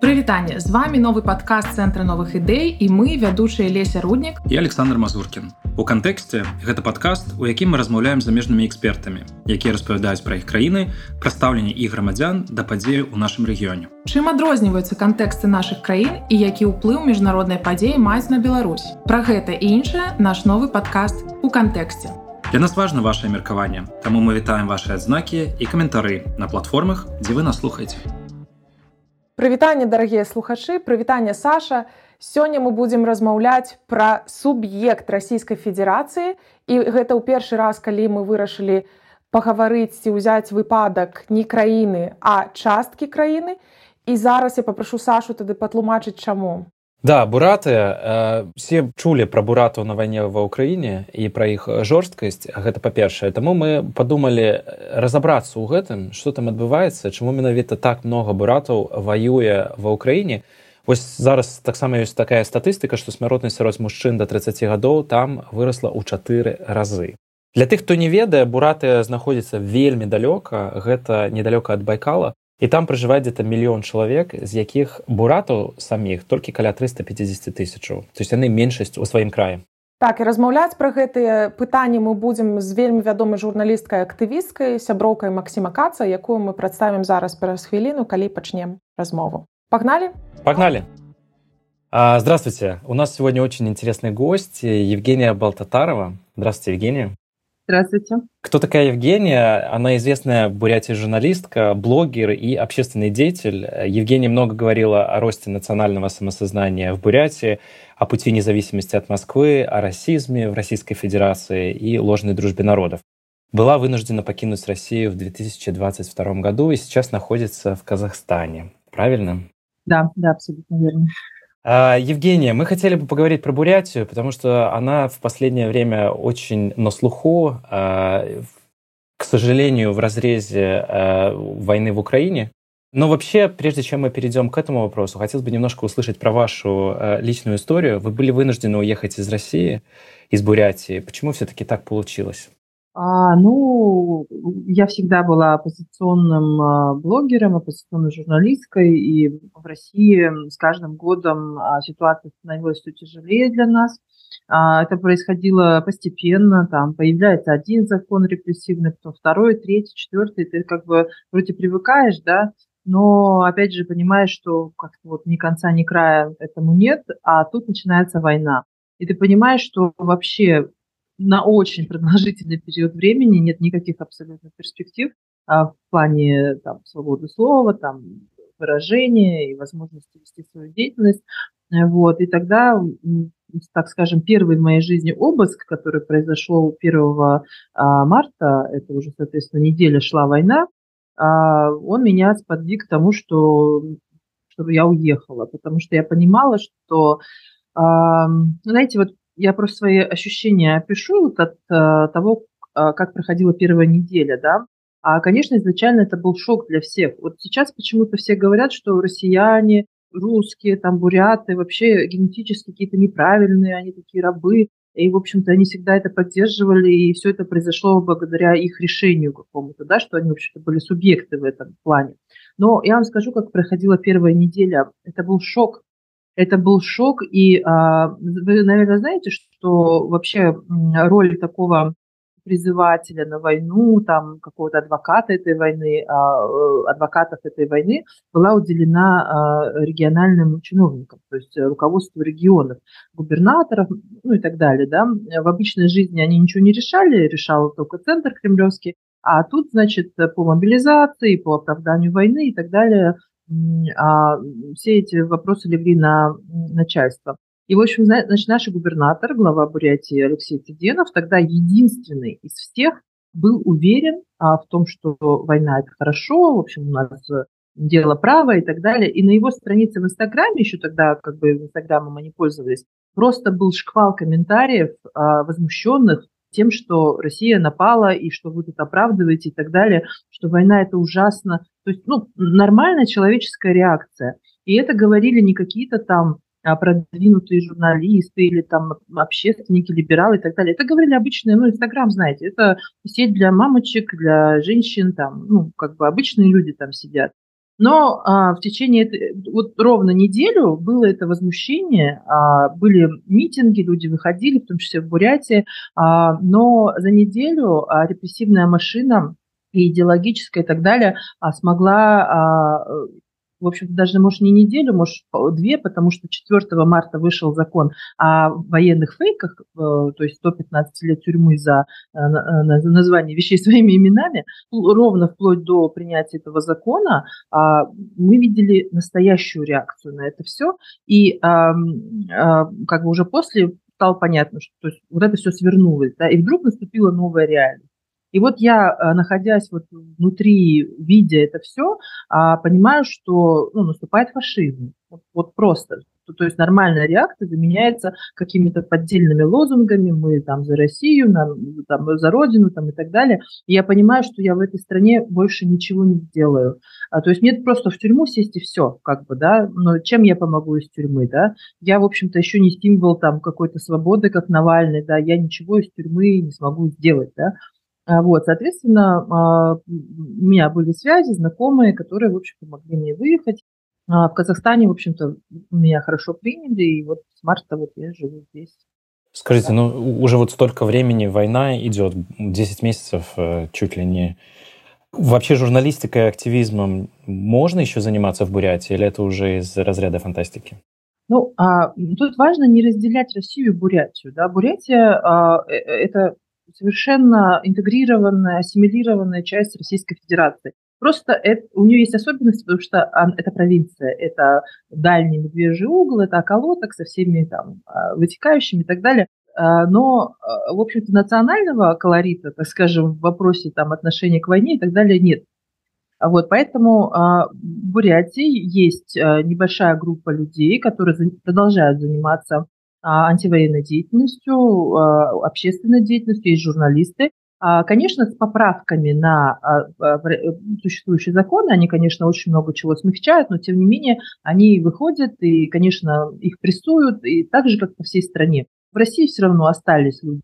Прывітанне з вами новы падкаст цэнтра новых ідэй і мы вядучыя леся руднік і Александр Мазуркін. У кантэксце гэта падкаст, у якім мы размаўляем замежнымі экспертамі, якія распавядаюць пра іх краіны, прадстаўленне і грамадзян да падзею ў нашым рэгіёне. Чым адрозніваюцца кантэксты нашых краін і які ўплыў міжнароднай падзеі маюць на Беларусь. Пра гэта і іншае наш новы падкаст у кантэксце. Для нас важна ваше меркаванне, таму мы вітаем ваши адзнакі і каментары на платформах, дзе вы нас слухаеце. Прывітанне дарагія слухачы прывітанне Саша. Сёння мы будзем размаўляць пра суб'ект расійскай федэрацыі. І гэта ў першы раз калі мы вырашылі пагаварыць ці ўзяць выпадак не краіны а часткі краіны. І зараз я папрашу Сашу тады патлумачыць чаму Да, бураты э, все чулі пра буратаў на вайне ва ўкраіне і пра іх жорсткасць гэта па-першае таму мы падумалі разабрацца ў гэтым што там адбываецца чаму менавіта так много буратаў ваюе ва ўкраіне вось зараз таксама ёсць такая статыстыка што смяротнасць сярод мужчын да 30 гадоў там вырасла ў чатыры разы. Для тых хто не ведае бураты знаходзіцца вельмі далёка. Гэта недалёка ад байкала і там пражываць где-то мільён чалавек з якіх буратаў саміх толькі каля 350 тысячаў то есть яны меншасць у сваім краі так і размаўляць пра гэтыя пытанні мы будзем з вельмі вядомай журналісткай актывісткай сяброўкай Масіма каца якую мы прадставім зараз праз хвіліну калі пачнем размову. Погнали погнали а, здравствуйте. У нас сегодня очень интересный гость евгения балтатарова. Здравствуйте евгения Здравствуйте. Кто такая Евгения? Она известная в Бурятии журналистка, блогер и общественный деятель. Евгения много говорила о росте национального самосознания в Бурятии, о пути независимости от Москвы, о расизме в Российской Федерации и ложной дружбе народов. Была вынуждена покинуть Россию в 2022 году и сейчас находится в Казахстане. Правильно? Да, да, абсолютно верно. А, Евгения, мы хотели бы поговорить про Бурятию, потому что она в последнее время очень на слуху, а, к сожалению, в разрезе а, войны в Украине. Но вообще, прежде чем мы перейдем к этому вопросу, хотелось бы немножко услышать про вашу личную историю. Вы были вынуждены уехать из России, из Бурятии. Почему все-таки так получилось? А, ну, я всегда была оппозиционным а, блогером, оппозиционной журналисткой, и в России с каждым годом а, ситуация становилась все тяжелее для нас. А, это происходило постепенно, там появляется один закон репрессивный, потом второй, третий, четвертый, ты как бы вроде привыкаешь, да, но опять же понимаешь, что как вот ни конца, ни края этому нет, а тут начинается война. И ты понимаешь, что вообще на очень продолжительный период времени нет никаких абсолютно перспектив а, в плане там, свободы слова, там, выражения и возможности вести свою деятельность. Вот. И тогда, так скажем, первый в моей жизни обыск, который произошел 1 а, марта, это уже, соответственно, неделя шла война, а, он меня сподвиг к тому, что, чтобы я уехала, потому что я понимала, что знаете, вот я просто свои ощущения опишу вот от э, того, э, как проходила первая неделя, да. А, конечно, изначально это был шок для всех. Вот сейчас почему-то все говорят, что россияне, русские, там, буряты вообще генетически какие-то неправильные, они такие рабы. И, в общем-то, они всегда это поддерживали, и все это произошло благодаря их решению какому-то, да, что они, в общем-то, были субъекты в этом плане. Но я вам скажу, как проходила первая неделя. Это был шок это был шок, и а, вы, наверное, знаете, что вообще роль такого призывателя на войну, там какого-то адвоката этой войны, а, э, адвокатов этой войны была уделена а, региональным чиновникам, то есть руководству регионов, губернаторов, ну и так далее. Да. В обычной жизни они ничего не решали, решал только центр кремлевский, а тут, значит, по мобилизации, по оправданию войны и так далее – все эти вопросы легли на начальство. И, в общем, значит, наш губернатор, глава Бурятии Алексей Теденов, тогда единственный из всех был уверен а, в том, что война – это хорошо, в общем, у нас дело право и так далее. И на его странице в Инстаграме, еще тогда как бы Инстаграмом они пользовались, просто был шквал комментариев а, возмущенных тем, что Россия напала и что вы тут оправдываете и так далее, что война это ужасно. То есть, ну, нормальная человеческая реакция. И это говорили не какие-то там а, продвинутые журналисты или там общественники, либералы и так далее. Это говорили обычные, ну, Инстаграм, знаете, это сеть для мамочек, для женщин, там, ну, как бы обычные люди там сидят. Но а, в течение вот ровно неделю было это возмущение, а, были митинги, люди выходили, в том числе в Бурятии, а, но за неделю а, репрессивная машина и идеологическая и так далее а, смогла а, в общем-то, даже, может, не неделю, может, две, потому что 4 марта вышел закон о военных фейках, э, то есть 115 лет тюрьмы за э, название вещей своими именами, ровно вплоть до принятия этого закона, а, мы видели настоящую реакцию на это все. И а, как бы уже после стало понятно, что то есть, вот это все свернулось, да, и вдруг наступила новая реальность. И вот я, э, находясь вот внутри, видя это все, а, понимаю, что ну, наступает фашизм. Вот, вот просто. То есть нормальная реакция заменяется какими-то поддельными лозунгами, мы там за Россию, нам, там, за Родину там, и так далее. И я понимаю, что я в этой стране больше ничего не сделаю. А, то есть нет просто в тюрьму сесть и все, как бы, да, но чем я помогу из тюрьмы, да? Я, в общем-то, еще не символ там какой-то свободы, как Навальный, да, я ничего из тюрьмы не смогу сделать, да. А, вот, соответственно, а, у меня были связи, знакомые, которые, в общем помогли мне выехать. А, в Казахстане, в общем-то, меня хорошо приняли, и вот с марта вот я живу здесь. Скажите, ну уже вот столько времени война идет, 10 месяцев э, чуть ли не. Вообще журналистикой и активизмом можно еще заниматься в Бурятии, или это уже из разряда фантастики? Ну, а, тут важно не разделять Россию и Бурятию. Да? Бурятия а, э, э, это совершенно интегрированная, ассимилированная часть Российской Федерации. Просто это, у нее есть особенность, потому что это провинция, это дальний медвежий угол, это околоток со всеми там а, вытекающими и так далее. А, но, а, в общем-то, национального колорита, так скажем, в вопросе там, отношения к войне и так далее нет. Вот, поэтому в Бурятии есть небольшая группа людей, которые продолжают заниматься антивоенной деятельностью, а, общественной деятельностью, есть журналисты. А, конечно, с поправками на э, существующие законы, они, конечно, очень много чего смягчают, но, тем не менее, они выходят и, конечно, их прессуют, и так же, как по всей стране. В России все равно остались люди,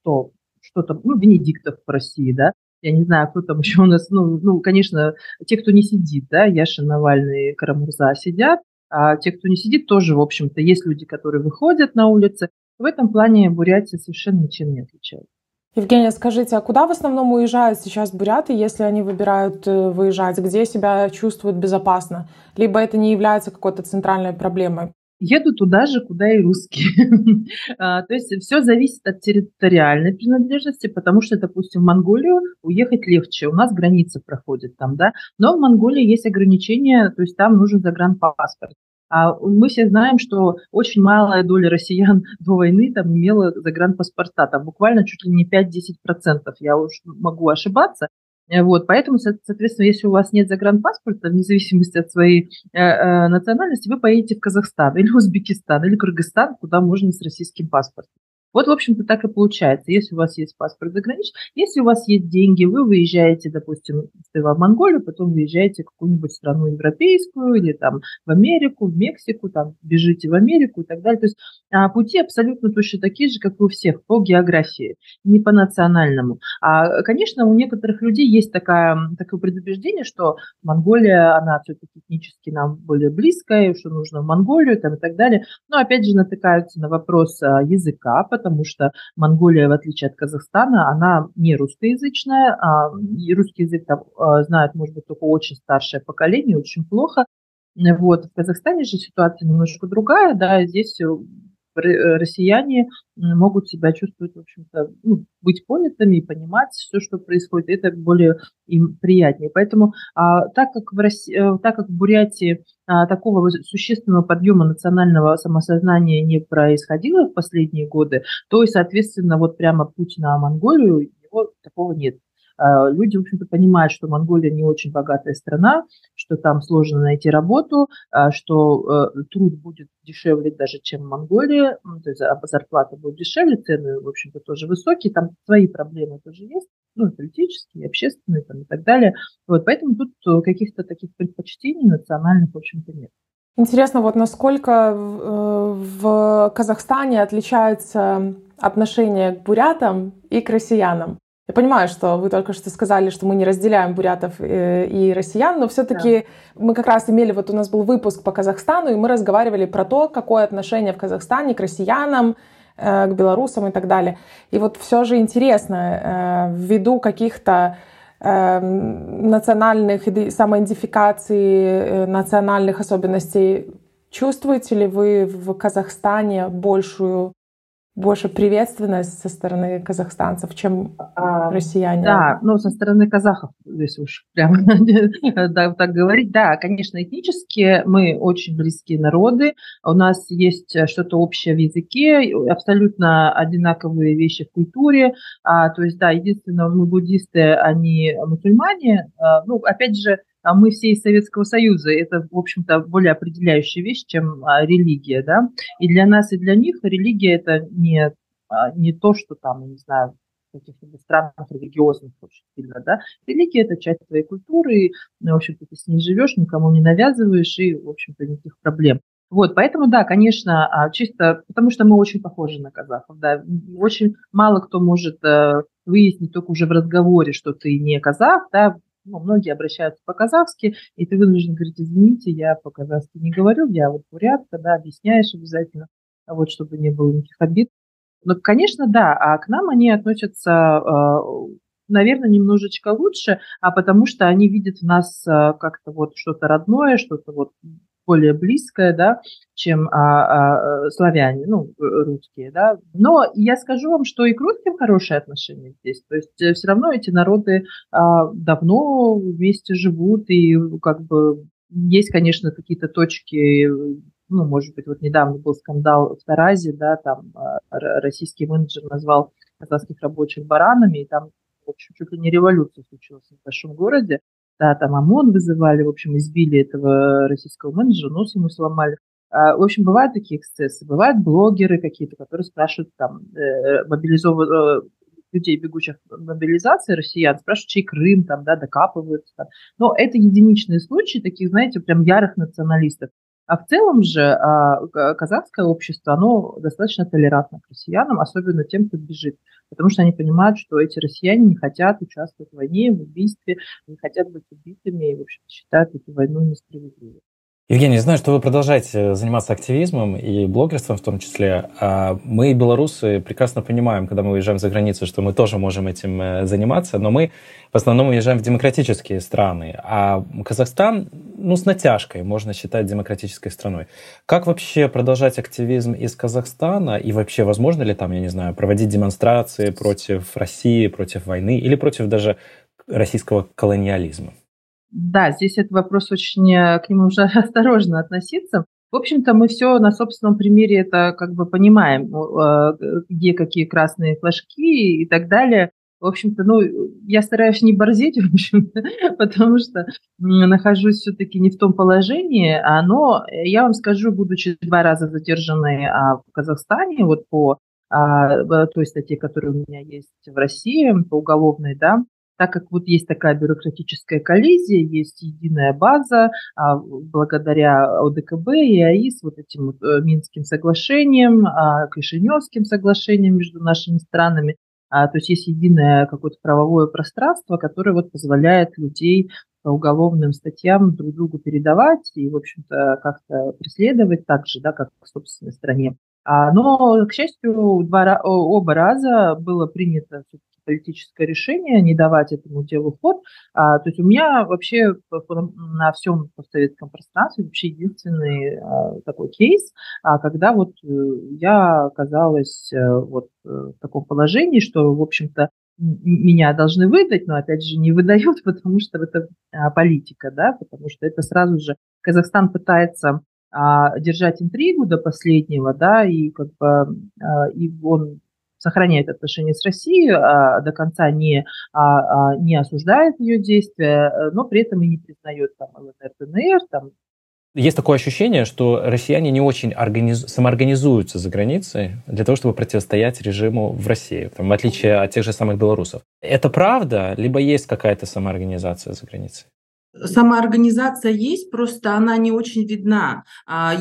кто что-то, ну, Венедиктов в России, да, я не знаю, кто там еще у нас, ну, ну, конечно, те, кто не сидит, да, Яша Навальный, Карамурза сидят, а те, кто не сидит, тоже, в общем-то, есть люди, которые выходят на улицы. В этом плане Бурятия совершенно ничем не отличается. Евгения, скажите, а куда в основном уезжают сейчас буряты, если они выбирают э, выезжать? Где себя чувствуют безопасно? Либо это не является какой-то центральной проблемой? Еду туда же, куда и русские. А, то есть все зависит от территориальной принадлежности, потому что, допустим, в Монголию уехать легче. У нас граница проходит там, да. Но в Монголии есть ограничения, то есть там нужен загранпаспорт. А мы все знаем, что очень малая доля россиян до войны там имела загранпаспорта, там буквально чуть ли не 5-10%, я уж могу ошибаться, вот, поэтому, соответственно, если у вас нет загранпаспорта, вне зависимости от своей э, э, национальности, вы поедете в Казахстан или Узбекистан или Кыргызстан, куда можно с российским паспортом. Вот, в общем-то, так и получается. Если у вас есть паспорт заграничный, если у вас есть деньги, вы выезжаете, допустим, в Монголию, потом выезжаете в какую-нибудь страну европейскую или там в Америку, в Мексику, там бежите в Америку и так далее. То есть а, пути абсолютно точно такие же, как у всех, по географии, не по национальному. А, конечно, у некоторых людей есть такая, такое предубеждение, что Монголия, она все-таки этнически нам более близкая, что нужно в Монголию там, и так далее. Но опять же натыкаются на вопрос а, языка, потому что Монголия, в отличие от Казахстана, она не русскоязычная, а русский язык там а, знает, может быть, только очень старшее поколение, очень плохо. Вот. В Казахстане же ситуация немножко другая, да, здесь Э, россияне могут себя чувствовать, в общем-то, ну, быть понятыми и понимать все, что происходит. Это более им приятнее. Поэтому а, так, как в России, э, так как в Бурятии а, такого существенного подъема национального самосознания не происходило в последние годы, то и, соответственно, вот прямо путь на Монголию, его такого нет. А, люди, в общем-то, понимают, что Монголия не очень богатая страна, что там сложно найти работу, а, что э, труд будет дешевле даже, чем в Монголии, то есть зарплата будет дешевле, цены, в общем-то, тоже высокие, там свои проблемы тоже есть, ну, политические, общественные там, и так далее. Вот, поэтому тут э, каких-то таких предпочтений национальных, в общем-то, нет. Интересно, вот насколько в э, Казахстане отличается отношение к бурятам и к россиянам? Я понимаю, что вы только что сказали, что мы не разделяем бурятов э, и россиян, но все-таки да. мы как раз имели, вот у нас был выпуск по Казахстану, и мы разговаривали про то, какое отношение в Казахстане к россиянам, э, к белорусам и так далее. И вот все же интересно, э, ввиду каких-то национальных самоидентификации, национальных особенностей, чувствуете ли вы в Казахстане большую больше приветственность со стороны казахстанцев, чем а, россияне. Да, ну, со стороны казахов, здесь уж прямо да, так говорить. Да, конечно, этнически мы очень близкие народы. У нас есть что-то общее в языке, абсолютно одинаковые вещи в культуре. А, то есть, да, единственное, мы буддисты, они мусульмане. А, ну, опять же, мы все из Советского Союза. Это, в общем-то, более определяющая вещь, чем а, религия, да. И для нас, и для них религия это не, а, не то, что там, не знаю, в каких-либо странах религиозных очень сильно, да. Религия – это часть твоей культуры, и, ну, в общем-то, ты с ней живешь, никому не навязываешь, и, в общем-то, никаких проблем. Вот, поэтому, да, конечно, чисто потому что мы очень похожи на казахов, да, очень мало кто может э, выяснить только уже в разговоре, что ты не казах, да, ну, многие обращаются по-казахски, и ты вынужден говорить, извините, я по-казахски не говорю, я вот бурятка, да, объясняешь обязательно, вот, чтобы не было никаких обид. Но, конечно, да, а к нам они относятся, а, наверное, немножечко лучше, а потому что они видят в нас а, как-то вот что-то родное, что-то вот более близкое, да, чем а, а, славяне, ну, русские, да. Но я скажу вам, что и к русским хорошие отношения здесь. То есть э, все равно эти народы а, давно вместе живут, и как бы есть, конечно, какие-то точки ну, может быть, вот недавно был скандал в Таразе, да, там а, российский менеджер назвал казахских рабочих баранами, и там, в общем, чуть ли не революция случилась в большом городе да, там ОМОН вызывали, в общем, избили этого российского менеджера, нос ему сломали. А, в общем, бывают такие эксцессы, бывают блогеры какие-то, которые спрашивают там э, мобилизованных э, людей, бегущих мобилизации, россиян, спрашивают, чей Крым, там, да, докапываются. Там. Но это единичные случаи таких, знаете, прям ярых националистов. А в целом же а, казахское общество, оно достаточно толерантно к россиянам, особенно тем, кто бежит. Потому что они понимают, что эти россияне не хотят участвовать в войне, в убийстве, не хотят быть убитыми и, в общем считают эту войну несправедливой. Евгений, знаю, что вы продолжаете заниматься активизмом и блогерством в том числе. А мы, белорусы, прекрасно понимаем, когда мы уезжаем за границу, что мы тоже можем этим э, заниматься, но мы в основном уезжаем в демократические страны, а Казахстан, ну, с натяжкой можно считать демократической страной. Как вообще продолжать активизм из Казахстана и вообще возможно ли там, я не знаю, проводить демонстрации против России, против войны или против даже российского колониализма? Да, здесь этот вопрос очень, э, к нему уже осторожно относиться. В общем-то, мы все на собственном примере это как бы понимаем, э, где какие красные флажки и так далее. В общем-то, ну, я стараюсь не борзеть, в общем потому что нахожусь все-таки не в том положении, а, но я вам скажу, будучи два раза задержанной а, в Казахстане, вот по а, той статье, которая у меня есть в России, по уголовной, да, так как вот есть такая бюрократическая коллизия, есть единая база, а, благодаря ОДКБ и АИС, вот этим вот э, Минским соглашением, а, Кишиневским соглашением между нашими странами, а, то есть есть единое какое-то правовое пространство, которое вот позволяет людей по уголовным статьям друг другу передавать и, в общем-то, как-то преследовать так же, да, как в собственной стране. Но, к счастью, два, оба раза было принято политическое решение не давать этому делу ход. А, то есть у меня вообще на всем постсоветском пространстве вообще единственный а, такой кейс, а, когда вот э, я оказалась а, вот э, в таком положении, что, в общем-то, меня должны выдать, но опять же не выдают, потому что это а, политика, да, потому что это сразу же Казахстан пытается а, держать интригу до последнего, да, и как бы а, и он сохраняет отношения с Россией, а, до конца не, а, а, не осуждает ее действия, э, но при этом и не признает там ЛНР, ДНР, там, есть такое ощущение, что россияне не очень организ... самоорганизуются за границей для того, чтобы противостоять режиму в России, там, в отличие от тех же самых белорусов. Это правда, либо есть какая-то самоорганизация за границей? Самоорганизация есть, просто она не очень видна.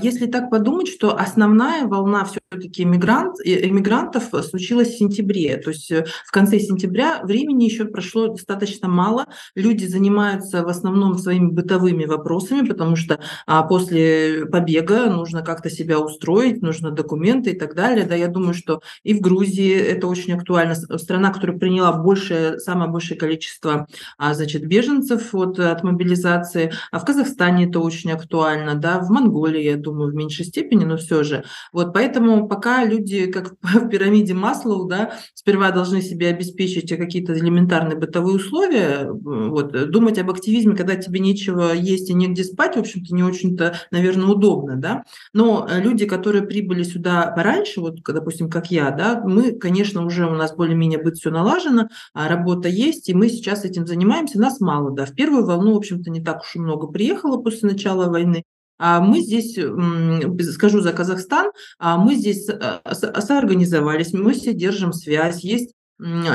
Если так подумать, что основная волна все все-таки иммигрант, иммигрантов случилось в сентябре. То есть э, в конце сентября времени еще прошло достаточно мало. Люди занимаются в основном своими бытовыми вопросами, потому что а, после побега нужно как-то себя устроить, нужно документы и так далее. Да, я думаю, что и в Грузии это очень актуально. Страна, которая приняла большее, самое большее количество а, значит, беженцев от, от мобилизации. А в Казахстане это очень актуально. Да, в Монголии, я думаю, в меньшей степени, но все же. Вот поэтому пока люди, как в пирамиде Маслоу, да, сперва должны себе обеспечить какие-то элементарные бытовые условия, вот, думать об активизме, когда тебе нечего есть и негде спать, в общем-то, не очень-то, наверное, удобно, да, но э, люди, которые прибыли сюда пораньше, вот, допустим, как я, да, мы, конечно, уже у нас более-менее быть все налажено, а работа есть, и мы сейчас этим занимаемся, нас мало, да, в первую волну, в общем-то, не так уж и много приехало после начала войны, мы здесь, скажу за Казахстан, а мы здесь э, соорганизовались, мы все держим связь, есть а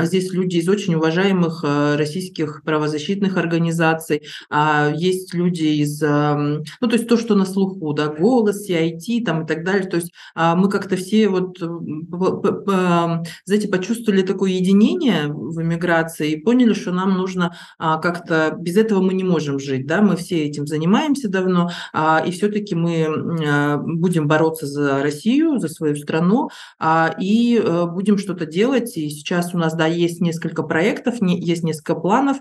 здесь люди из очень уважаемых э, российских правозащитных организаций, а есть люди из, ну, то есть то, что на слуху, да, голос, CIT там и так далее. То есть а, мы как-то все вот, знаете, почувствовали такое единение в эмиграции и поняли, что нам нужно как-то, без этого мы не можем жить, да, мы все этим занимаемся давно, и все-таки мы будем бороться за Россию, за свою страну, и э, будем что-то делать, и сейчас у нас, да, есть несколько проектов, есть несколько планов,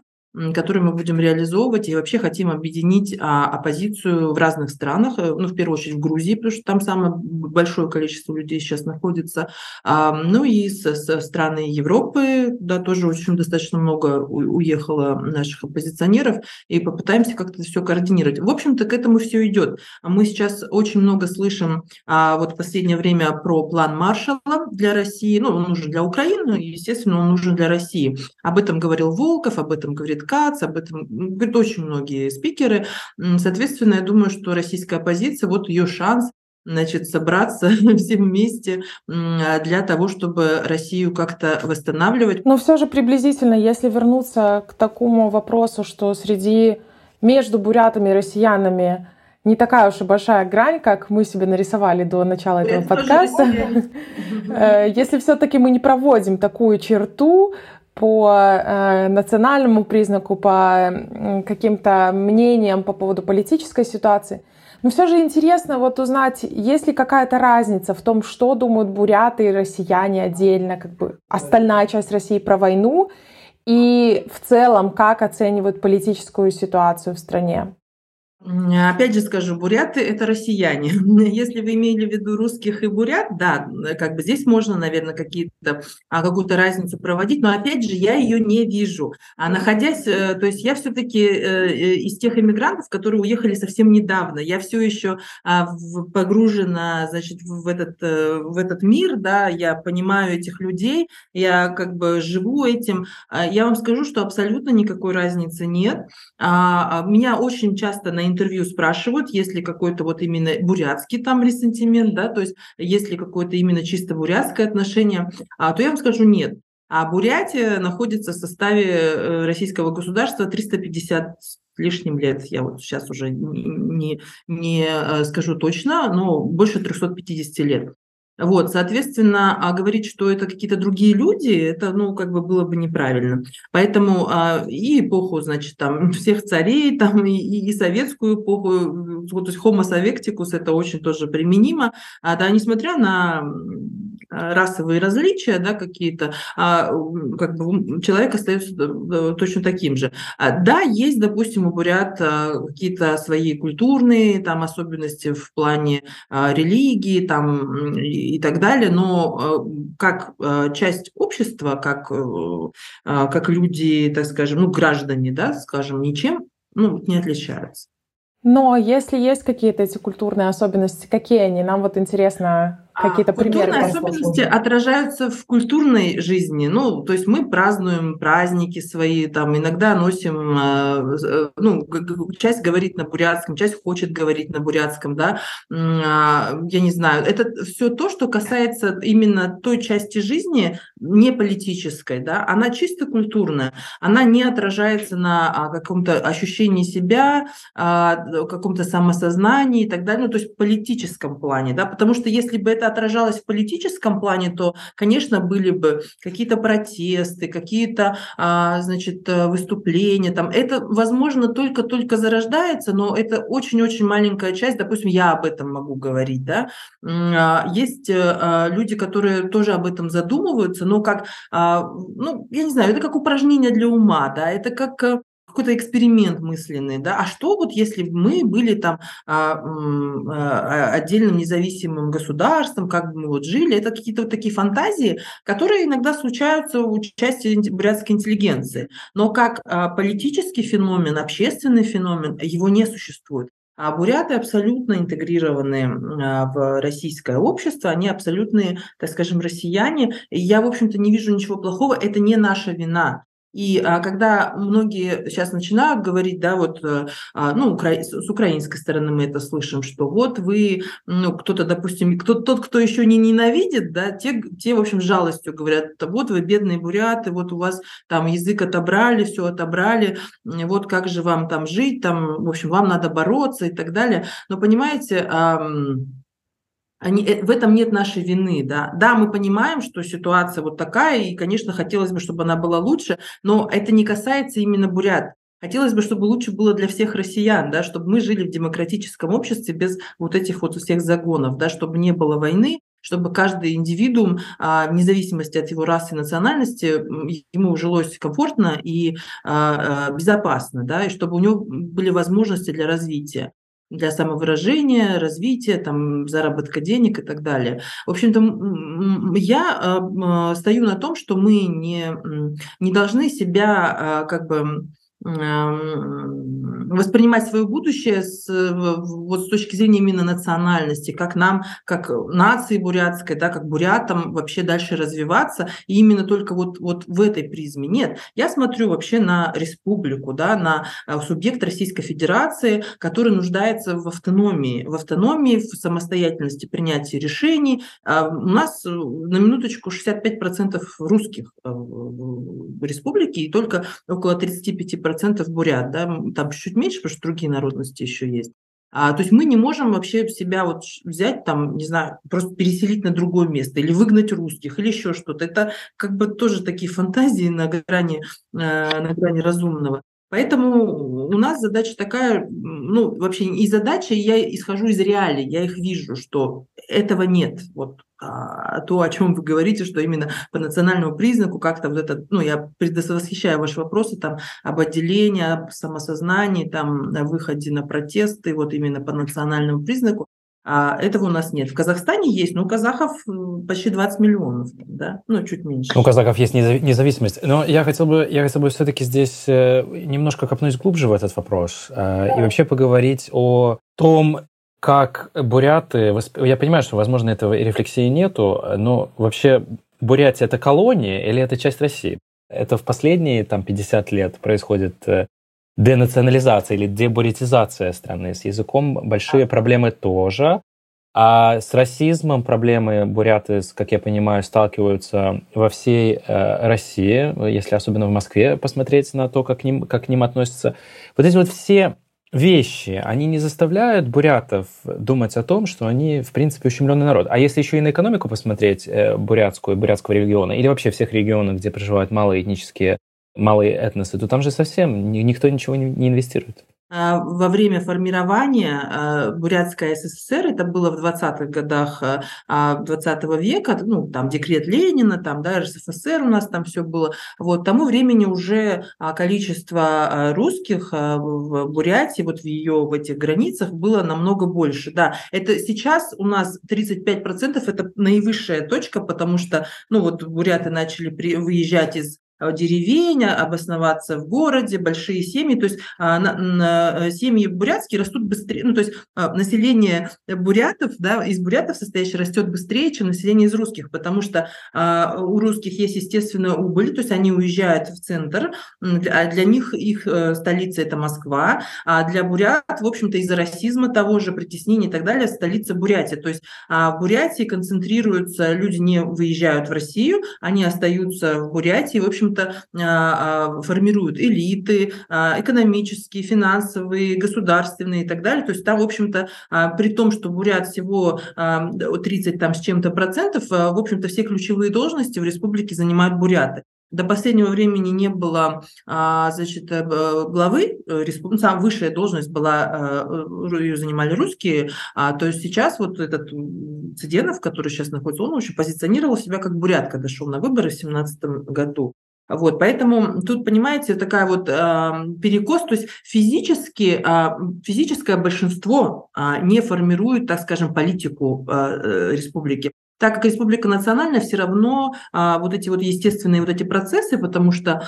которые мы будем реализовывать, и вообще хотим объединить а, оппозицию в разных странах, э, ну, в первую очередь в Грузии, потому что там самое большое количество людей сейчас находится, ну и со, со страны Европы, да, тоже очень достаточно много уехало наших оппозиционеров, и попытаемся как-то все координировать. В общем-то, к этому все идет. Мы сейчас очень много слышим а, вот в последнее время про план Маршалла для России, ну, он нужен для Украины, естественно, он нужен для России. Об этом говорил Волков, об этом говорит Кац, об этом говорят очень многие спикеры. Соответственно, я думаю, что российская оппозиция, вот ее шанс значит, собраться всем вместе для того, чтобы Россию как-то восстанавливать. Но все же приблизительно, если вернуться к такому вопросу, что среди между бурятами и россиянами не такая уж и большая грань, как мы себе нарисовали до начала этого Это подкаста. Э, если все-таки мы не проводим такую черту, по э, национальному признаку, по э, каким-то мнениям по поводу политической ситуации. Но все же интересно вот узнать, есть ли какая-то разница в том, что думают буряты и россияне отдельно, как бы остальная часть России про войну, и в целом, как оценивают политическую ситуацию в стране. Опять же скажу, буряты – это россияне. Если вы имели в виду русских и бурят, да, как бы здесь можно, наверное, какие-то, а, какую-то разницу проводить, но опять же я ее не вижу. А находясь, э, то есть я все-таки э, э, из тех иммигрантов, которые уехали совсем недавно, я все еще а, погружена, значит, в этот, в этот мир, да, я понимаю этих людей, я как бы живу этим. А, я вам скажу, что абсолютно никакой разницы нет. Меня очень часто на интервью спрашивают, есть ли какой-то вот именно бурятский там ресентимент, да, то есть есть ли какое-то именно чисто бурятское отношение, а, то я вам скажу нет. А Бурятия находится в составе э, российского государства 350 с лишним лет, я вот сейчас уже не, не, не э, скажу точно, но больше 350 лет. Вот, соответственно, а говорить, что это какие-то другие люди, это, ну, как бы было бы неправильно. Поэтому а, и эпоху, значит, там, всех царей, там, и, и советскую эпоху, вот, то есть homo советикус, это очень тоже применимо, а, да, несмотря на расовые различия, да, какие-то, а, как бы человек остается точно таким же. А, да, есть, допустим, у бурят а, какие-то свои культурные там особенности в плане а, религии там и так далее, но а, как а, часть общества, как, а, как люди, так скажем, ну, граждане, да, скажем, ничем ну, не отличаются. Но если есть какие-то эти культурные особенности, какие они? Нам вот интересно Какие-то а, примеры. Культурные особенности отражаются в культурной жизни. Ну, то есть мы празднуем праздники свои, там иногда носим, э, э, ну, часть говорит на бурятском, часть хочет говорить на бурятском, да. А, я не знаю. Это все то, что касается именно той части жизни, не политической, да. Она чисто культурная. Она не отражается на а, каком-то ощущении себя, каком-то самосознании и так далее. Ну, то есть в политическом плане, да. Потому что если бы это это отражалось в политическом плане, то, конечно, были бы какие-то протесты, какие-то, а, значит, э, выступления. Там. Это, возможно, только-только зарождается, но это очень-очень маленькая часть. Допустим, я об этом могу говорить. Да? А, есть а, люди, которые тоже об этом задумываются, но как, ну, я не знаю, это как упражнение для ума, да, это как э, какой-то эксперимент мысленный, да, а что вот если мы были там а, а, отдельным независимым государством, как бы мы вот жили, это какие-то вот такие фантазии, которые иногда случаются в участии бурятской интеллигенции, но как а, политический феномен, общественный феномен, его не существует. А буряты абсолютно интегрированы в российское общество, они абсолютные, так скажем, россияне. И я, в общем-то, не вижу ничего плохого, это не наша вина. И а, когда многие сейчас начинают говорить, да, вот, э, а, ну, с украинской стороны мы это слышим, что вот вы, ну, кто-то, допустим, кто, тот, кто еще не ненавидит, да, те, те, в общем, с жалостью говорят, вот вы бедные буряты, вот у вас там язык отобрали, все отобрали, вот как же вам там жить, там, в общем, вам надо бороться и так далее. Но понимаете, они, э, в этом нет нашей вины, да. Да, мы понимаем, что ситуация вот такая, и, конечно, хотелось бы, чтобы она была лучше, но это не касается именно бурят. Хотелось бы, чтобы лучше было для всех россиян, да, чтобы мы жили в демократическом обществе без вот этих вот всех загонов, да, чтобы не было войны, чтобы каждый индивидуум, а, вне зависимости от его расы и национальности, ему жилось комфортно и а, а, безопасно, да, и чтобы у него были возможности для развития для самовыражения, развития, там, заработка денег и так далее. В общем-то, я а, стою на том, что мы не, не должны себя а, как бы воспринимать свое будущее с, вот с точки зрения именно национальности, как нам, как нации бурятской, да, как бурятам вообще дальше развиваться, и именно только вот, вот в этой призме. Нет, я смотрю вообще на республику, да, на э, субъект Российской Федерации, который нуждается в автономии, в автономии, в самостоятельности принятия решений. А у нас э, на минуточку 65% русских э, в республике и только около 35% процентов бурят, да, там чуть меньше, потому что другие народности еще есть. А, то есть мы не можем вообще себя вот взять там, не знаю, просто переселить на другое место или выгнать русских или еще что-то. Это как бы тоже такие фантазии на грани, э, на грани разумного. Поэтому у нас задача такая, ну, вообще и задача, я исхожу из реалий, я их вижу, что этого нет. Вот а, то, о чем вы говорите, что именно по национальному признаку как-то вот это, ну, я предвосхищаю ваши вопросы там об отделении, об самосознании, там, о выходе на протесты, вот именно по национальному признаку. А этого у нас нет. В Казахстане есть, но у казахов почти 20 миллионов, да, ну, чуть меньше. У казахов есть независимость. Но я хотел бы, я хотел бы все-таки здесь э, немножко копнуть глубже в этот вопрос э, и вообще поговорить о том, как буряты... Я понимаю, что, возможно, этого рефлексии нету, но вообще Бурятия – это колония или это часть России? Это в последние там, 50 лет происходит э, денационализация или дебуритизация страны. С языком большие проблемы тоже. А с расизмом проблемы буряты, как я понимаю, сталкиваются во всей э, России, если особенно в Москве посмотреть на то, как к ним, как к ним относятся. Вот эти вот все вещи, они не заставляют бурятов думать о том, что они, в принципе, ущемленный народ. А если еще и на экономику посмотреть э, бурятскую, бурятского региона, или вообще всех регионов, где проживают малые этнические, малые этносы, то там же совсем никто ничего не инвестирует. А, во время формирования а, Бурятская СССР, это было в 20-х годах 20 а, века, ну, там декрет Ленина, там, да, РСФСР у нас там все было, вот, к тому времени уже количество русских в Бурятии, вот в ее, в этих границах было намного больше, да, это сейчас у нас 35% это наивысшая точка, потому что, ну, вот буряты начали при, выезжать из Э, деревень, обосноваться в городе, большие семьи, то есть а, на, на, э, семьи бурятские растут быстрее, ну то есть а, население бурятов, да, из бурятов состоящее растет быстрее, чем население из русских, потому что а, у русских есть естественная убыль, то есть они уезжают в центр, а для них их э, столица это Москва, а для бурят, в общем-то, из-за расизма того же, притеснения и так далее, столица Бурятия, то есть в Бурятии концентрируются, люди не выезжают в Россию, они остаются в Бурятии, в общем общем-то, формируют элиты, экономические, финансовые, государственные и так далее. То есть там, в общем-то, при том, что бурят всего 30 там с чем-то процентов, в общем-то, все ключевые должности в республике занимают буряты. До последнего времени не было а, значит, э, главы э, республики, самая высшая должность была, э, ее занимали русские, а, то есть сейчас вот этот Цыденов, который сейчас находится, он очень позиционировал себя как бурят, когда шел на выборы в 2017 году. Вот, поэтому тут, понимаете, такая вот э, перекос, то есть физически, э, физическое большинство э, не формирует, так скажем, политику э, республики так как республика национальная, все равно а, вот эти вот естественные вот эти процессы, потому что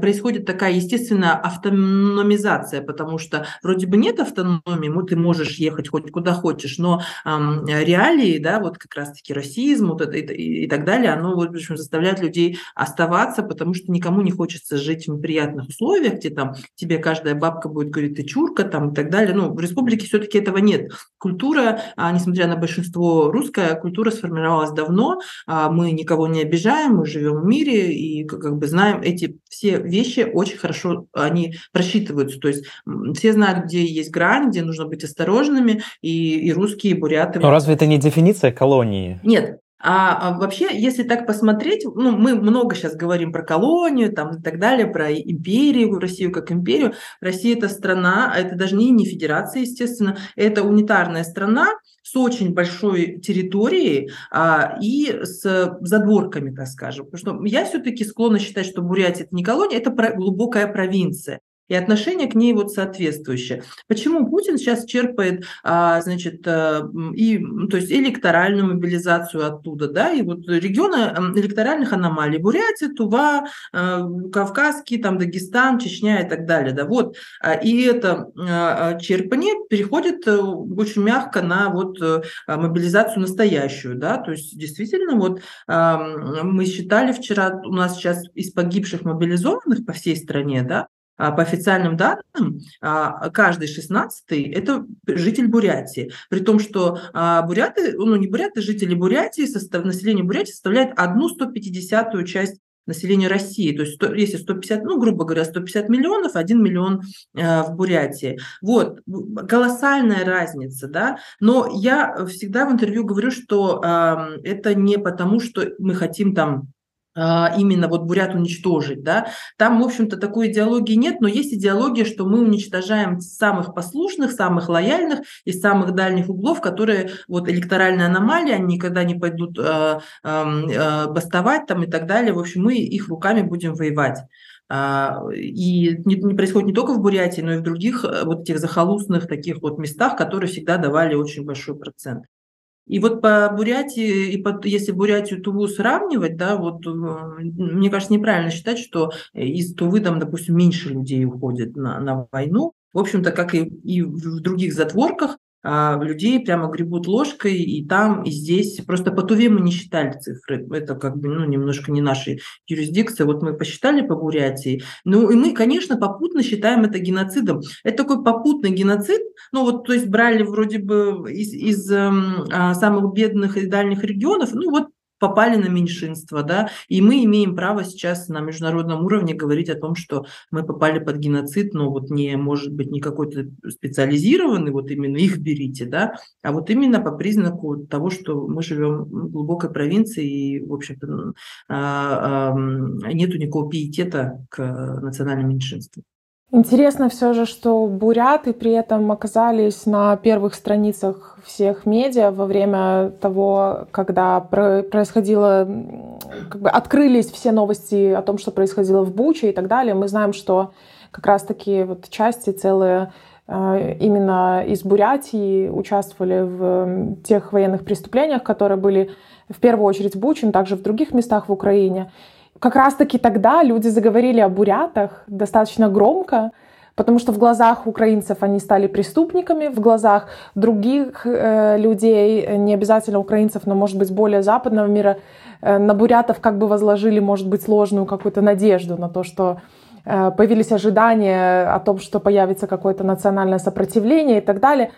происходит такая естественная автономизация, потому что вроде бы нет автономии, ну, ты можешь ехать хоть куда хочешь, но а, реалии, да, вот как раз-таки расизм вот это, и, и так далее, оно вот, в общем, заставляет людей оставаться, потому что никому не хочется жить в неприятных условиях, где там тебе каждая бабка будет говорить, ты чурка, там и так далее. Ну, в республике все-таки этого нет. Культура, а, несмотря на большинство русская, культура сформировалась сформировалась давно, а, мы никого не обижаем, мы живем в мире и как бы знаем эти все вещи очень хорошо, они просчитываются, то есть все знают, где есть грань, где нужно быть осторожными, и, и русские, и буряты. Но разве это не дефиниция колонии? Нет, а, а вообще, если так посмотреть, ну, мы много сейчас говорим про колонию там, и так далее, про империю, Россию как империю. Россия – это страна, а это даже не, не федерация, естественно, это унитарная страна с очень большой территорией а, и с задворками, так скажем. Потому что я все-таки склонна считать, что Бурятия – это не колония, это глубокая провинция и отношение к ней вот соответствующее. Почему Путин сейчас черпает, а, значит, э, и, то есть электоральную мобилизацию оттуда, да, и вот регионы электоральных аномалий, Бурятия, Тува, э, Кавказский, там, Дагестан, Чечня и так далее, да, вот, а, и это а, черпание переходит э, очень мягко на вот мобилизацию настоящую, да, то есть действительно вот мы считали вчера, у нас сейчас из погибших мобилизованных по всей стране, да, по официальным данным, а, каждый шестнадцатый – это житель Бурятии. При том, что а, буряты, ну не буряты, жители Бурятии, состав, население Бурятии составляет одну 150-ю часть населения России. То есть если 150, ну, грубо говоря, 150 миллионов, 1 миллион э, в Бурятии. Вот, колоссальная разница, да. Но я всегда в интервью говорю, что э, это не потому, что мы хотим там а, именно вот бурят уничтожить, да, там, в общем-то, такой идеологии нет, но есть идеология, что мы уничтожаем самых послушных, самых лояльных из самых дальних углов, которые вот электоральная аномалия, они никогда не пойдут э, э, бастовать там и так далее, в общем, мы их руками будем воевать. И не, происходит не только в Бурятии, но и в других вот этих захолустных таких вот местах, которые всегда давали очень большой процент. И вот по Бурятии, и по, если Бурятию Туву сравнивать, да, вот э, мне кажется, неправильно считать, что из Тувы там, допустим, меньше людей уходит на, на войну. В общем-то, как и, и в других затворках, людей прямо гребут ложкой и там, и здесь. Просто по Туве мы не считали цифры. Это как бы ну, немножко не наша юрисдикция. Вот мы посчитали по Бурятии. Ну и мы, конечно, попутно считаем это геноцидом. Это такой попутный геноцид. Ну вот, то есть брали вроде бы из, из э, самых бедных и дальних регионов. Ну вот попали на меньшинство, да, и мы имеем право сейчас на международном уровне говорить о том, что мы попали под геноцид, но вот не может быть не какой-то специализированный, вот именно их берите, да, а вот именно по признаку того, что мы живем в глубокой провинции и, в общем-то, а, нету никакого пиетета к национальным меньшинствам. Интересно все же, что буряты при этом оказались на первых страницах всех медиа во время того, когда происходило, как бы открылись все новости о том, что происходило в Буче и так далее. Мы знаем, что как раз-таки вот части целые э, именно из Бурятии участвовали в тех военных преступлениях, которые были в первую очередь в Буче, но также в других местах в Украине как раз-таки тогда люди заговорили о бурятах достаточно громко, потому что в глазах украинцев они стали преступниками, в глазах других э, людей, не обязательно украинцев, но, может быть, более западного мира, э, на бурятов как бы возложили, может быть, сложную какую-то надежду на то, что э, появились ожидания о том, что появится какое-то национальное сопротивление и так далее.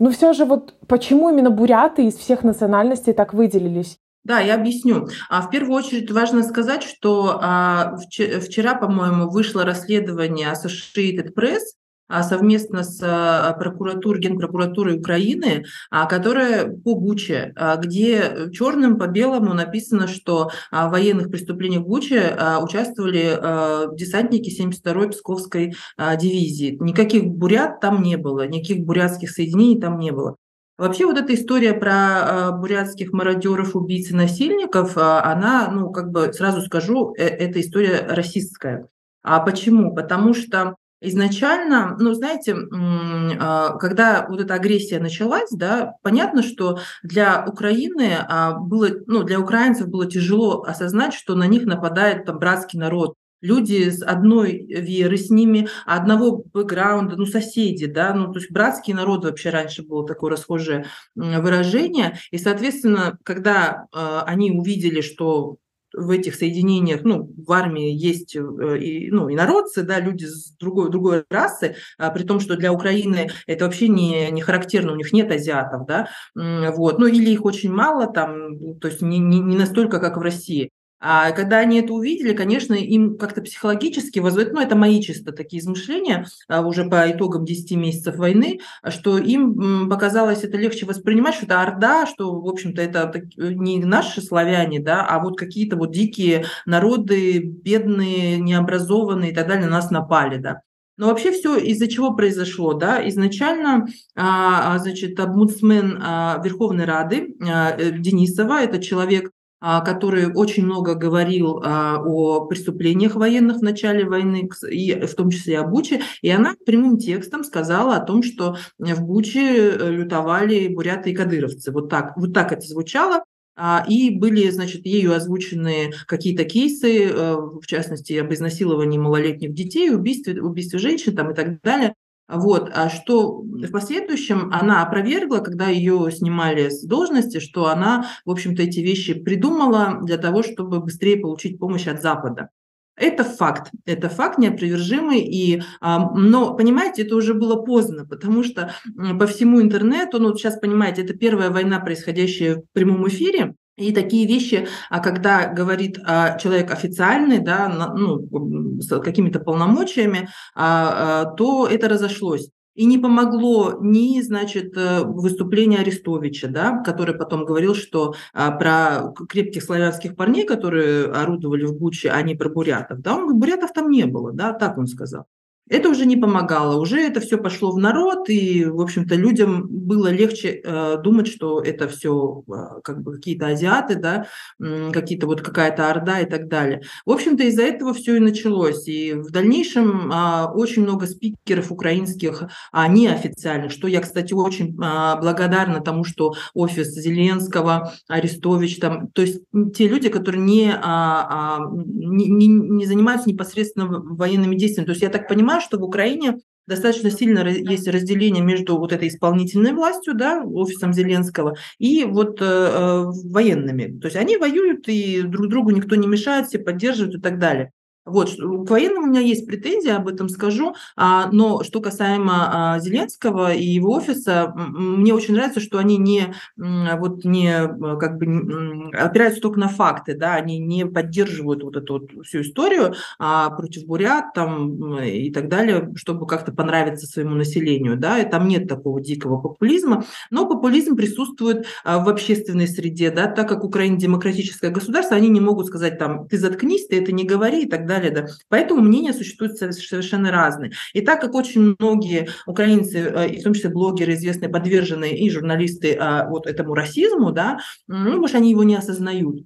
Но все же вот почему именно буряты из всех национальностей так выделились? Да, я объясню. А в первую очередь важно сказать, что а, вчера, по-моему, вышло расследование Associated Press а, совместно с а, прокуратурой, Генпрокуратурой Украины, которая по Буче, где черным по белому написано, что в военных преступлениях Буче участвовали десантники 72-й Псковской дивизии. Никаких бурят там не было, никаких бурятских соединений там не было. Вообще вот эта история про э, бурятских мародеров, убийц и насильников, э, она, ну, как бы сразу скажу, э, эта история расистская. А почему? Потому что изначально, ну, знаете, э, когда вот эта агрессия началась, да, понятно, что для Украины было, ну, для украинцев было тяжело осознать, что на них нападает там братский народ, люди с одной веры с ними, одного бэкграунда, ну, соседи, да, ну, то есть братский народ вообще раньше было такое расхожее выражение, и, соответственно, когда э, они увидели, что в этих соединениях, ну, в армии есть э, и, ну, и народцы, да, люди с другой, другой расы, а, при том, что для Украины это вообще не, не характерно, у них нет азиатов, да, вот, ну, или их очень мало там, то есть не, не, не настолько, как в России. А когда они это увидели, конечно, им как-то психологически возводят, ну, это мои чисто такие измышления, а, уже по итогам 10 месяцев войны, что им показалось это легче воспринимать, что это Орда, что, в общем-то, это не наши славяне, да, а вот какие-то вот дикие народы, бедные, необразованные и так далее, на нас напали, да. Но вообще все из-за чего произошло, да? Изначально, а, значит, обмудсмен Верховной Рады э, Денисова, это человек, а, который очень много говорил а, о преступлениях военных в начале войны, и в том числе о Буче, и она прямым текстом сказала о том, что в Буче э, лютовали буряты и кадыровцы. Вот так, вот так это звучало. А, и были, значит, ею озвучены какие-то кейсы, э, в частности, об изнасиловании малолетних детей, убийстве, убийстве женщин там, и так далее. Вот, а что в последующем она опровергла, когда ее снимали с должности, что она, в общем-то, эти вещи придумала для того, чтобы быстрее получить помощь от Запада. Это факт, это факт неопровержимый, и, а, но, понимаете, это уже было поздно, потому что по всему интернету, ну, сейчас, понимаете, это первая война, происходящая в прямом эфире, и такие вещи, а когда говорит а, человек официальный, да, ну, с какими-то полномочиями, а, а, то это разошлось. И не помогло ни, значит, э, выступление Арестовича, да, который потом говорил, что про крепких славянских парней, которые орудовали в Буче, а не про бурятов. Да, он говорит, бурятов там не было, да, так он сказал. Это уже не помогало, уже это все пошло в народ, и, в общем-то, людям было легче э, думать, что это все э, как бы какие-то азиаты, да, э, какие-то вот какая-то орда и так далее. В общем-то, из-за этого все и началось. И в дальнейшем э, очень много спикеров украинских, а неофициальных, что я, кстати, очень э, благодарна тому, что офис Зеленского, Арестович, там, то есть те люди, которые не, а, а, не, не, не занимаются непосредственно военными действиями. То есть я так понимаю, понимаю, что в Украине достаточно сильно есть разделение между вот этой исполнительной властью, да, офисом Зеленского, и вот э, э военными. То есть они воюют, и друг другу никто не мешает, все поддерживают и так далее. Вот, к военным у меня есть претензии, об этом скажу, а, но что касаемо а, Зеленского и его офиса, мне очень нравится, что они не, вот не, как бы, опираются только на факты, да, они не поддерживают вот эту вот всю историю а, против бурят там и так далее, чтобы как-то понравиться своему населению, да, и там нет такого дикого популизма, но популизм присутствует а, в общественной среде, да, так как Украина демократическое государство, они не могут сказать там, ты заткнись, ты это не говори и так далее, далее. Да. Поэтому мнения существуют совершенно разные. И так как очень многие украинцы, э, и в том числе блогеры известные, подвержены и журналисты а, вот этому расизму, да, ну, может, они его не осознают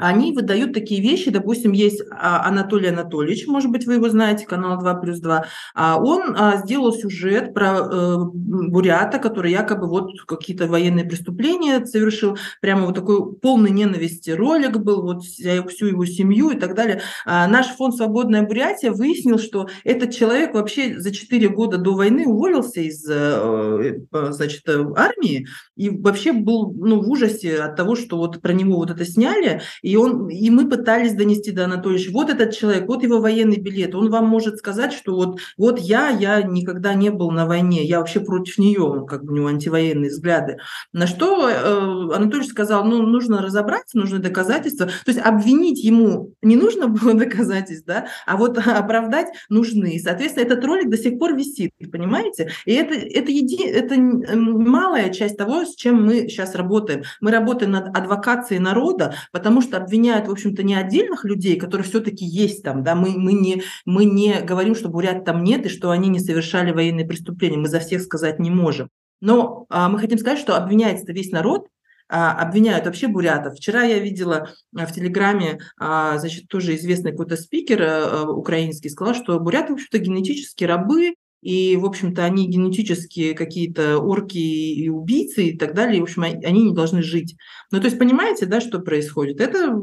они выдают такие вещи, допустим, есть а, Анатолий Анатольевич, может быть, вы его знаете, канал 2 плюс 2, а он а, сделал сюжет про э, бурята, который якобы вот какие-то военные преступления совершил, прямо вот такой полный ненависти ролик был, вот всю его семью и так далее. Наш фонд «Свободная Бурятия» выяснил, что этот человек вообще за 4 года до войны уволился из э, значит, армии и вообще был ну, в ужасе от того, что вот про него вот это сняли, И, он, и мы пытались донести до Анатольевича, вот этот человек, вот его военный билет, он вам может сказать, что вот, вот я, я никогда не был на войне, я вообще против нее, он, как бы у него антивоенные взгляды. На что э, Анатольевич сказал, ну, нужно разобраться, нужны доказательства. То есть обвинить ему не нужно было доказательств, да, а вот оправдать нужны. И, соответственно, этот ролик до сих пор висит, понимаете? И это, это, еди, это малая часть того, с чем мы сейчас работаем. Мы работаем над адвокацией народа, потому что обвиняют, в общем-то, не отдельных людей, которые все-таки есть там, да, мы, мы, не, мы не говорим, что бурят там нет и что они не совершали военные преступления, мы за всех сказать не можем. Но а, мы хотим сказать, что обвиняется весь народ, а, обвиняют вообще бурятов. Вчера я видела а, в Телеграме, а, значит, тоже известный какой-то спикер а, украинский сказал, что буряты, в общем-то, генетические рабы, и, в общем-то, они генетически какие-то орки и убийцы и так далее, и, в общем, они не должны жить. Ну, то есть, понимаете, да, что происходит? Это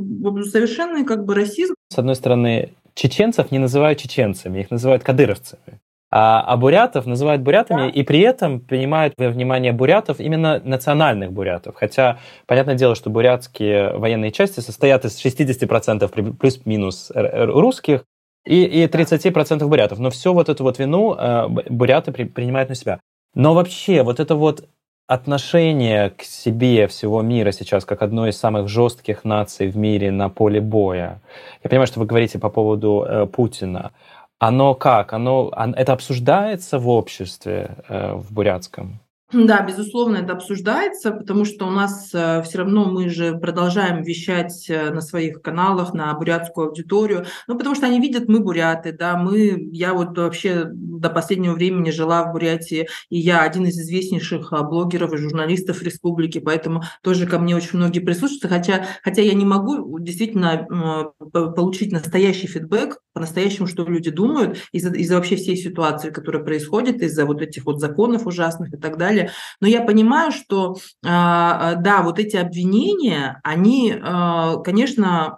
совершенный как бы расизм. С одной стороны, чеченцев не называют чеченцами, их называют кадыровцами. А, а бурятов называют бурятами да. и при этом принимают во внимание бурятов именно национальных бурятов. Хотя, понятное дело, что бурятские военные части состоят из 60% плюс-минус русских, и, и 30% бурятов. Но всю вот эту вот вину э, буряты при, принимают на себя. Но вообще вот это вот отношение к себе всего мира сейчас как одной из самых жестких наций в мире на поле боя. Я понимаю, что вы говорите по поводу э, Путина. Оно как? Оно, это обсуждается в обществе э, в бурятском? Да, безусловно, это обсуждается, потому что у нас э, все равно мы же продолжаем вещать э, на своих каналах, на бурятскую аудиторию, ну, потому что они видят, мы буряты, да, мы, я вот вообще до последнего времени жила в Бурятии, и я один из известнейших а, блогеров и журналистов республики, поэтому тоже ко мне очень многие прислушиваются, хотя, хотя я не могу действительно получить настоящий фидбэк, по-настоящему, что люди думают из-за из вообще всей ситуации, которая происходит, из-за вот этих вот законов ужасных и так далее, далее. Но я понимаю, что, а, а, да, вот эти обвинения, они, а, конечно,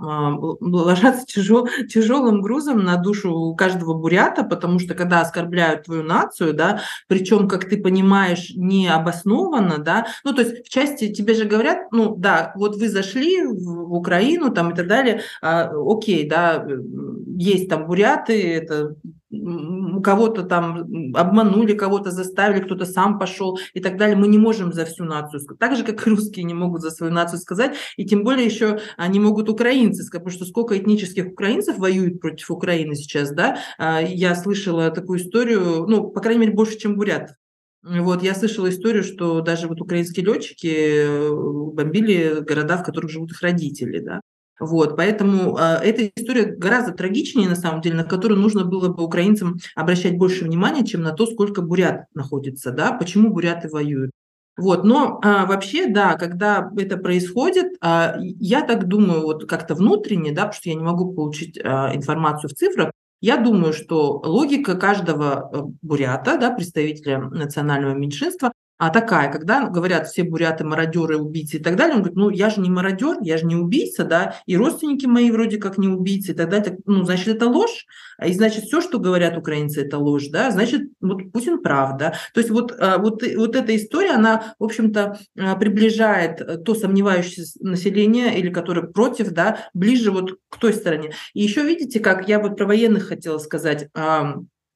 ложатся тяжел, тяжелым грузом на душу каждого бурята, потому что когда оскорбляют твою нацию, да, причем, как ты понимаешь, необоснованно, да, ну, то есть в части тебе же говорят, ну, да, вот вы зашли в Украину там и так далее, окей, да, есть там буряты, это кого-то там обманули, кого-то заставили, кто-то сам пошел и так далее. Мы не можем за всю нацию сказать. Так же, как русские не могут за свою нацию сказать, и тем более еще они могут украинцы сказать, потому что сколько этнических украинцев воюют против Украины сейчас, да? А, я слышала такую историю, ну, по крайней мере, больше, чем бурятов. Вот, я слышала историю, что даже вот украинские летчики э, бомбили города, в которых живут их родители, да. Вот, поэтому э, эта история гораздо трагичнее, на самом деле, на которую нужно было бы украинцам обращать больше внимания, чем на то, сколько бурят находится, да, почему буряты воюют. Вот, но а, вообще, да, когда это происходит, а, я так думаю, вот как-то внутренне, да, потому что я не могу получить а, информацию в цифрах, я думаю, что логика каждого э, бурята, да, представителя национального меньшинства, а такая, когда говорят все буряты, мародеры, убийцы и так далее, он говорит, ну я же не мародер, я же не убийца, да, и родственники мои вроде как не убийцы и так далее, ну значит это ложь, и значит все, что говорят украинцы, это ложь, да, значит вот Путин прав, да, то есть вот, а, вот, вот эта история, она, в общем-то, а, приближает э, то сомневающееся население или которое против, да, ближе вот к той стороне. И еще видите, как я вот про военных хотела сказать,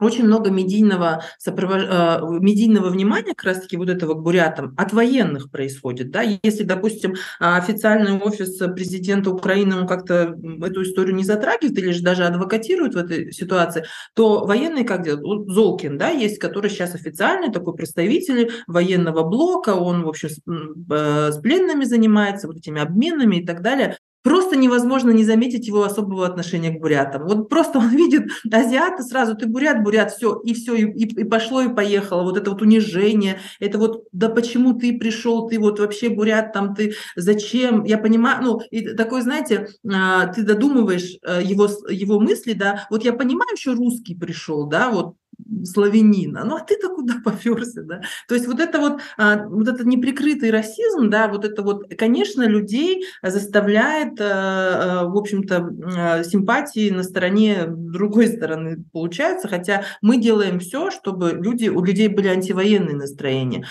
очень много медийного, сопровож... Э, медийного внимания как раз-таки вот этого к бурятам от военных происходит. Да? Если, допустим, официальный офис президента Украины он как-то эту историю не затрагивает или же даже адвокатирует в этой ситуации, то военные как делают? Золкин, да, есть, который сейчас официальный такой представитель военного блока, он, в общем, с, э, с пленными занимается, вот этими обменами и так далее просто невозможно не заметить его особого отношения к бурятам. Вот просто он видит азиата сразу, ты бурят, бурят, все, и все, и, и пошло, и поехало. Вот это вот унижение, это вот, да почему ты пришел, ты вот вообще бурят, там ты зачем, я понимаю, ну, и такой, знаете, а, ты додумываешь э, его, его мысли, да, вот я понимаю, что русский пришел, да, вот славянина. Ну, а ты-то куда поперся, да? То есть вот это вот, а, вот этот неприкрытый расизм, да, вот это вот, конечно, людей заставляет, а, в общем-то, симпатии на стороне другой стороны получается, хотя мы делаем все, чтобы люди, у людей были антивоенные настроения.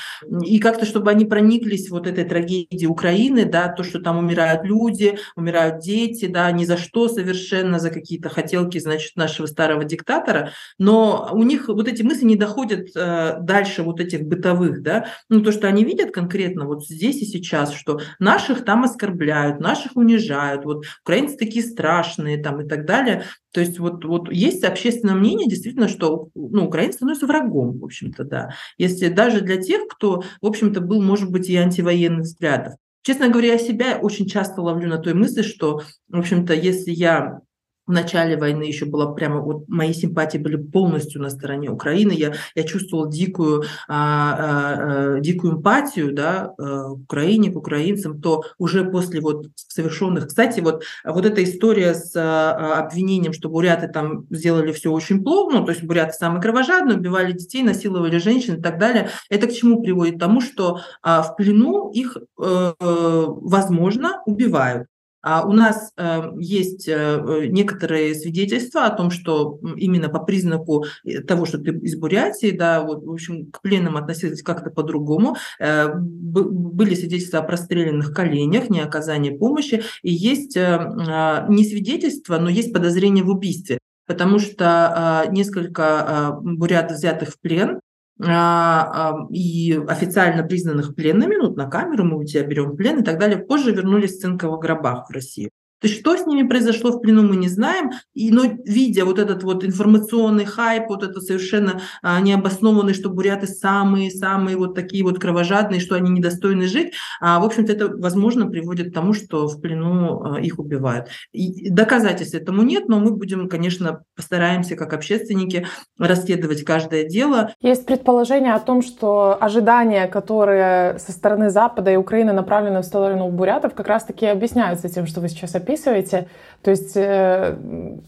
И как-то, чтобы они прониклись вот этой трагедией Украины, да, то, что там умирают люди, умирают дети, да, ни за что совершенно, за какие-то хотелки, значит, нашего старого диктатора, но у них вот эти мысли не доходят э, дальше вот этих бытовых, да, ну, то, что они видят конкретно вот здесь и сейчас, что наших там оскорбляют, наших унижают, вот украинцы такие страшные там и так далее, то есть вот, вот есть общественное мнение действительно, что ну, украинцы становятся врагом, в общем-то, да. Если даже для тех, кто, в общем-то, был, может быть, и антивоенных взглядов. Честно говоря, я себя очень часто ловлю на той мысли, что, в общем-то, если я в начале войны еще была прямо, вот мои симпатии были полностью на стороне Украины, я, я чувствовала дикую, а, а, а, дикую эмпатию, да, а, к Украине, к украинцам, то уже после вот совершенных, кстати, вот, вот эта история с а, обвинением, что буряты там сделали все очень плохо, ну, то есть буряты самые кровожадные, убивали детей, насиловали женщин и так далее, это к чему приводит? К тому, что а, в плену их, э, возможно, убивают. А у нас э, есть э, некоторые свидетельства о том, что именно по признаку э, того, что ты из Бурятии, да, вот, в общем, к пленным относились как-то по-другому. Были свидетельства о простреленных коленях, не оказании помощи, и есть а, не свидетельства, но есть подозрение в убийстве потому что несколько бурят взятых в плен а, и официально признанных пленными, ну, на камеру мы у тебя берем плен и так далее, позже вернулись в цинковых гробах в Россию. То есть что с ними произошло в плену, мы не знаем. И, но видя вот этот вот информационный хайп, вот это совершенно а, необоснованный, что буряты самые-самые вот такие вот кровожадные, что они недостойны жить, а, в общем-то, это, возможно, приводит к тому, что в плену а, их убивают. И доказательств этому нет, но мы будем, конечно, постараемся, как общественники, расследовать каждое дело. Есть предположение о том, что ожидания, которые со стороны Запада и Украины направлены в сторону бурятов, как раз-таки объясняются тем, что вы сейчас описываете описываете. То есть э,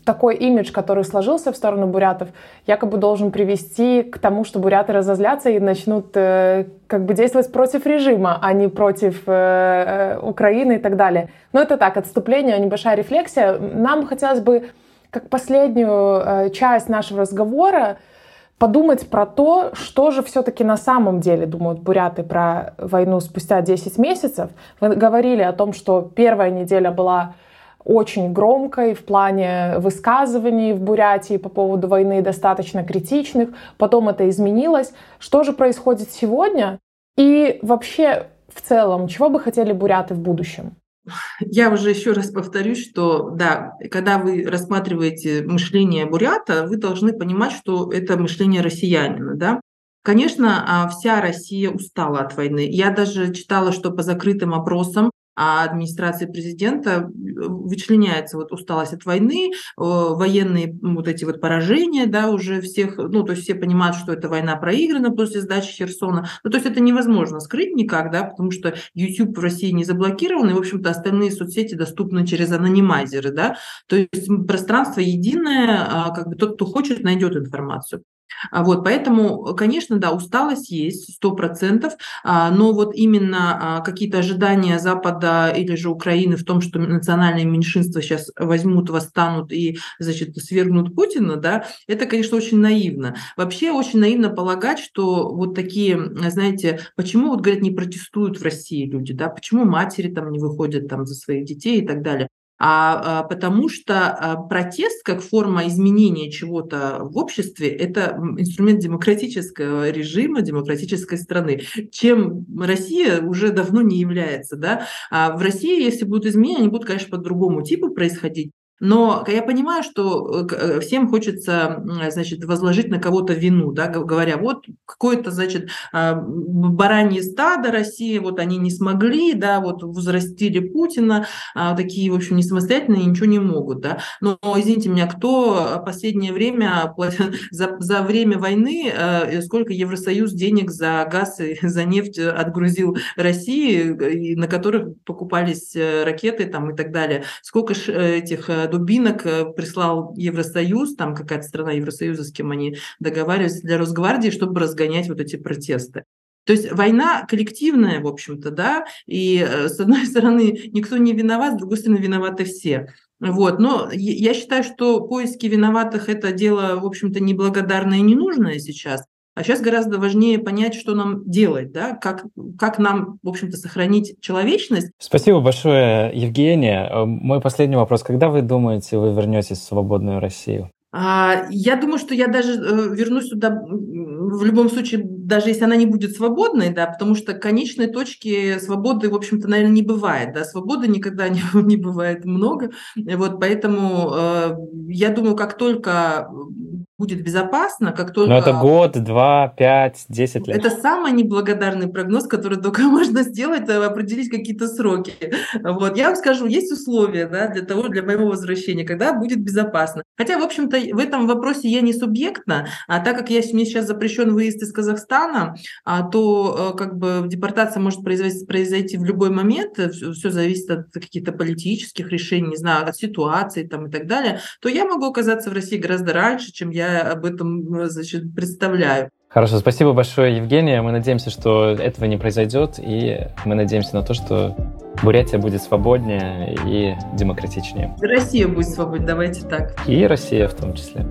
такой имидж, который сложился в сторону бурятов, якобы должен привести к тому, что буряты разозлятся и начнут э, как бы действовать против режима, а не против э, э Украины и так далее. Но это так, отступление, небольшая рефлексия. Нам хотелось бы, как последнюю э, часть нашего разговора, подумать про то, что же все-таки на самом деле думают буряты про войну спустя 10 месяцев. Вы говорили о том, что первая неделя была очень громкой в плане высказываний в Бурятии по поводу войны, достаточно критичных. Потом это изменилось. Что же происходит сегодня? И вообще, в целом, чего бы хотели буряты в будущем? Я уже еще раз повторюсь, что да, когда вы рассматриваете мышление бурята, вы должны понимать, что это мышление россиянина, да. Конечно, а, вся Россия устала от войны. Я даже читала, что по закрытым опросам а администрации президента вычленяется вот усталость от войны, военные вот эти вот поражения, да, уже всех, ну, то есть все понимают, что эта война проиграна после сдачи Херсона. Ну, то есть это невозможно скрыть никак, да, потому что YouTube в России не заблокирован, и, в общем-то, остальные соцсети доступны через анонимайзеры, да, то есть пространство единое, а, как бы тот, кто хочет, найдет информацию. А вот, поэтому, конечно, да, усталость есть, сто процентов, а, но вот именно а, какие-то ожидания Запада или же Украины в том, что национальные меньшинства сейчас возьмут, восстанут и, значит, свергнут Путина, да, это, конечно, очень наивно. Вообще очень наивно полагать, что вот такие, знаете, почему, вот говорят, не протестуют в России люди, да, почему матери там не выходят там за своих детей и так далее а, а потому что а, протест как форма изменения чего-то в обществе – это инструмент демократического режима, демократической страны, чем Россия уже давно не является. Да? А в России, если будут изменения, они будут, конечно, по другому типу происходить, но я понимаю, что э, э, всем хочется, значит, возложить на кого-то вину, да, говоря, вот какое-то, значит, а, баранье стадо России, вот они не смогли, да, вот возрастили Путина, а, такие, в общем, не самостоятельные, ничего не могут, да. Но, извините меня, кто последнее время, за, за время войны, э, сколько Евросоюз денег за газ и за нефть отгрузил России, на которых покупались ракеты там и так далее, сколько этих дубинок прислал Евросоюз, там какая-то страна Евросоюза, с кем они договаривались для Росгвардии, чтобы разгонять вот эти протесты. То есть война коллективная, в общем-то, да, и с одной стороны никто не виноват, с другой стороны виноваты все. Вот. Но я считаю, что поиски виноватых – это дело, в общем-то, неблагодарное и ненужное сейчас. А сейчас гораздо важнее понять, что нам делать, да, как, как нам, в общем-то, сохранить человечность. Спасибо большое, Евгения. Э, мой последний вопрос. Когда вы думаете, вы вернетесь в свободную Россию? А, я думаю, что я даже э, вернусь туда в любом случае, даже если она не будет свободной, да, потому что конечной точки свободы, в общем-то, наверное, не бывает, да, свободы никогда не, не бывает много, вот, поэтому э, я думаю, как только будет безопасно, как только... Но это год, два, пять, десять лет. Это самый неблагодарный прогноз, который только можно сделать, э, определить какие-то сроки. Вот. Я вам скажу, есть условия да, для того, для моего возвращения, когда будет безопасно. Хотя, в общем-то, в этом вопросе я не субъектна, а так как я, мне сейчас запрещен выезд из Казахстана, а, то э, как бы депортация может произойти, произойти в любой момент, все, все зависит от каких-то политических решений, не знаю, от ситуации там, и так далее, то я могу оказаться в России гораздо раньше, чем я я об этом значит, представляю. Хорошо, спасибо большое, Евгения. Мы надеемся, что этого не произойдет, и мы надеемся на то, что Бурятия будет свободнее и демократичнее. Россия будет свободнее, давайте так. И Россия в том числе.